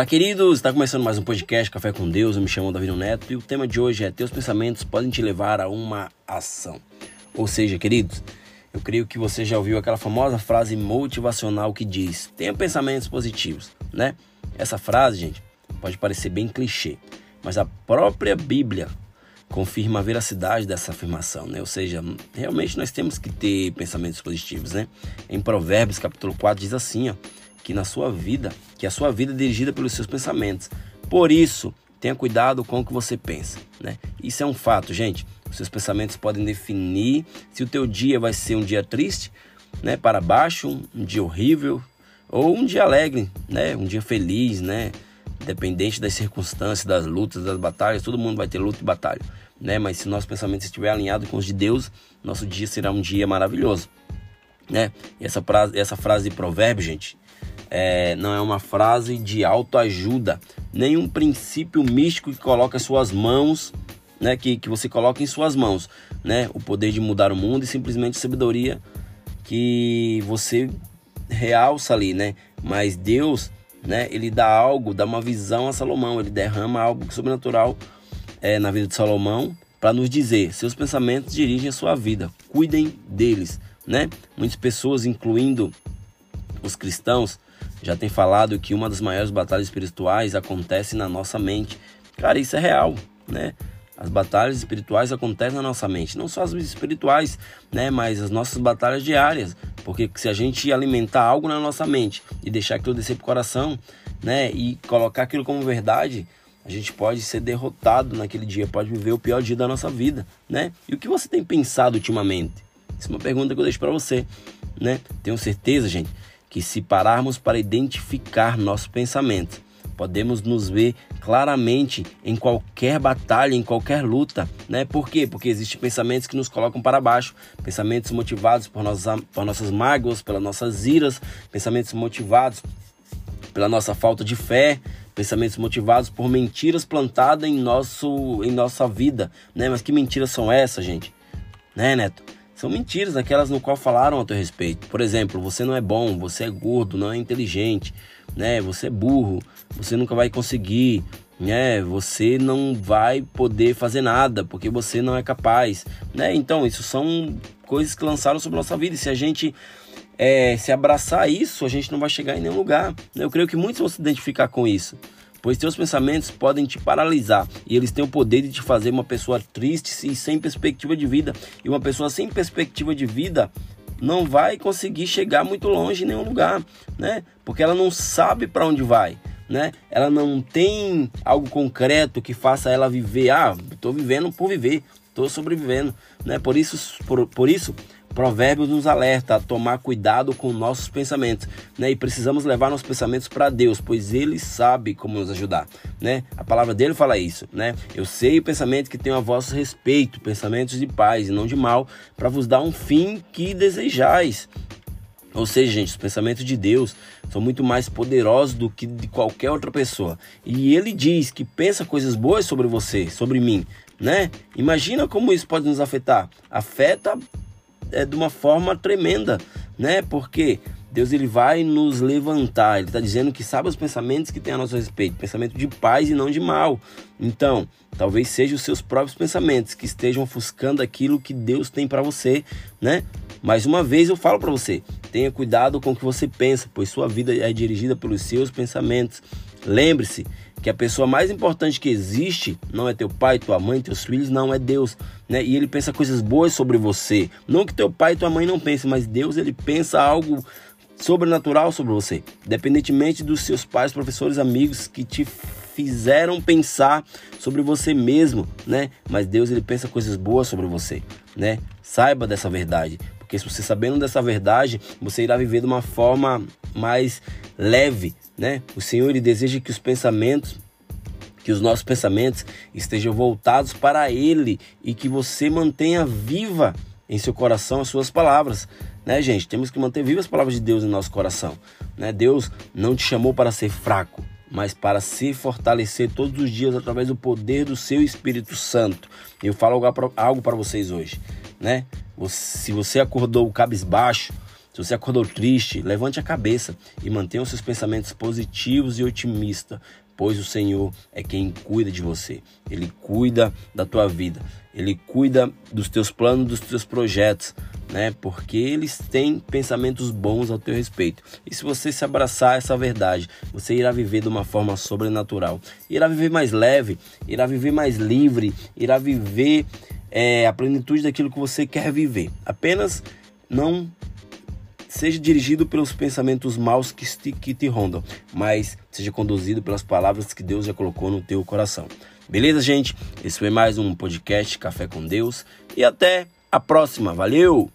Olá, queridos! Está começando mais um podcast Café com Deus. Eu me chamo Davi Neto e o tema de hoje é: Teus pensamentos podem te levar a uma ação. Ou seja, queridos, eu creio que você já ouviu aquela famosa frase motivacional que diz: Tenha pensamentos positivos, né? Essa frase, gente, pode parecer bem clichê, mas a própria Bíblia confirma a veracidade dessa afirmação, né? Ou seja, realmente nós temos que ter pensamentos positivos, né? Em Provérbios, capítulo 4, diz assim, ó, que na sua vida, que a sua vida é dirigida pelos seus pensamentos. Por isso, tenha cuidado com o que você pensa, né? Isso é um fato, gente. Os seus pensamentos podem definir se o teu dia vai ser um dia triste, né, para baixo, um dia horrível ou um dia alegre, né, um dia feliz, né? Dependente das circunstâncias, das lutas, das batalhas, todo mundo vai ter luta e batalha, né? Mas se nosso pensamento estiver alinhado com os de Deus, nosso dia será um dia maravilhoso, né? E essa frase, essa frase de provérbio, gente, é, não é uma frase de autoajuda, nem um princípio místico que coloca suas mãos, né? Que, que você coloca em suas mãos, né? O poder de mudar o mundo e simplesmente sabedoria que você realça ali, né? Mas Deus né? Ele dá algo, dá uma visão a Salomão, ele derrama algo sobrenatural é, na vida de Salomão para nos dizer: seus pensamentos dirigem a sua vida, cuidem deles, né? Muitas pessoas, incluindo os cristãos, já têm falado que uma das maiores batalhas espirituais acontece na nossa mente. Cara, isso é real, né? As batalhas espirituais acontecem na nossa mente, não só as espirituais, né, mas as nossas batalhas diárias. Porque se a gente alimentar algo na nossa mente e deixar aquilo descer pro coração, né, e colocar aquilo como verdade, a gente pode ser derrotado naquele dia, pode viver o pior dia da nossa vida, né? E o que você tem pensado ultimamente? Essa é uma pergunta que eu deixo para você, né? Tenho certeza, gente, que se pararmos para identificar nossos pensamentos, podemos nos ver claramente em qualquer batalha, em qualquer luta, né? Por quê? Porque existem pensamentos que nos colocam para baixo, pensamentos motivados por nossas, por nossas mágoas, pelas nossas iras, pensamentos motivados pela nossa falta de fé, pensamentos motivados por mentiras plantadas em, nosso, em nossa vida, né? Mas que mentiras são essas, gente? Né, Neto? São mentiras, aquelas no qual falaram a teu respeito. Por exemplo, você não é bom, você é gordo, não é inteligente, né? Você é burro, você nunca vai conseguir, né? Você não vai poder fazer nada porque você não é capaz, né? Então, isso são coisas que lançaram sobre a nossa vida. E se a gente é, se abraçar isso, a gente não vai chegar em nenhum lugar. Né? Eu creio que muitos vão se identificar com isso. Pois teus pensamentos podem te paralisar e eles têm o poder de te fazer uma pessoa triste e sem perspectiva de vida. E uma pessoa sem perspectiva de vida não vai conseguir chegar muito longe em nenhum lugar, né? Porque ela não sabe para onde vai, né? Ela não tem algo concreto que faça ela viver. Ah, estou vivendo por viver, estou sobrevivendo, né? Por isso, por, por isso Provérbios nos alerta a tomar cuidado com nossos pensamentos, né? E precisamos levar nossos pensamentos para Deus, pois Ele sabe como nos ajudar, né? A palavra dele fala isso, né? Eu sei o pensamento que tenho a vosso respeito, pensamentos de paz e não de mal, para vos dar um fim que desejais. Ou seja, gente, os pensamentos de Deus são muito mais poderosos do que de qualquer outra pessoa. E ele diz que pensa coisas boas sobre você, sobre mim, né? Imagina como isso pode nos afetar. Afeta é, de uma forma tremenda, né? Porque Deus ele vai nos levantar. Ele está dizendo que sabe os pensamentos que tem a nosso respeito, pensamento de paz e não de mal. Então, talvez sejam os seus próprios pensamentos que estejam ofuscando aquilo que Deus tem para você, né? Mais uma vez eu falo para você, tenha cuidado com o que você pensa, pois sua vida é dirigida pelos seus pensamentos. Lembre-se que a pessoa mais importante que existe não é teu pai, tua mãe, teus filhos, não é Deus, né? E ele pensa coisas boas sobre você. Não que teu pai e tua mãe não pensem, mas Deus ele pensa algo sobrenatural sobre você, independentemente dos seus pais, professores, amigos que te fizeram pensar sobre você mesmo, né? Mas Deus ele pensa coisas boas sobre você, né? Saiba dessa verdade, porque se você sabendo dessa verdade, você irá viver de uma forma mais leve, né? O Senhor deseja que os pensamentos que os nossos pensamentos estejam voltados para ele e que você mantenha viva em seu coração as suas palavras, né, gente? Temos que manter vivas as palavras de Deus em nosso coração, né? Deus não te chamou para ser fraco, mas para se fortalecer todos os dias através do poder do seu Espírito Santo. Eu falo algo para vocês hoje, né? Se você acordou cabisbaixo, Se você acordou triste, levante a cabeça e mantenha os seus pensamentos positivos e otimistas, pois o Senhor é quem cuida de você. Ele cuida da tua vida. Ele cuida dos teus planos, dos teus projetos, né? Porque eles têm pensamentos bons ao teu respeito. E se você se abraçar essa verdade, você irá viver de uma forma sobrenatural. Irá viver mais leve, irá viver mais livre, irá viver é, a plenitude daquilo que você quer viver. Apenas não seja dirigido pelos pensamentos maus que te, que te rondam, mas seja conduzido pelas palavras que Deus já colocou no teu coração. Beleza, gente? Esse foi mais um podcast Café com Deus e até a próxima. Valeu!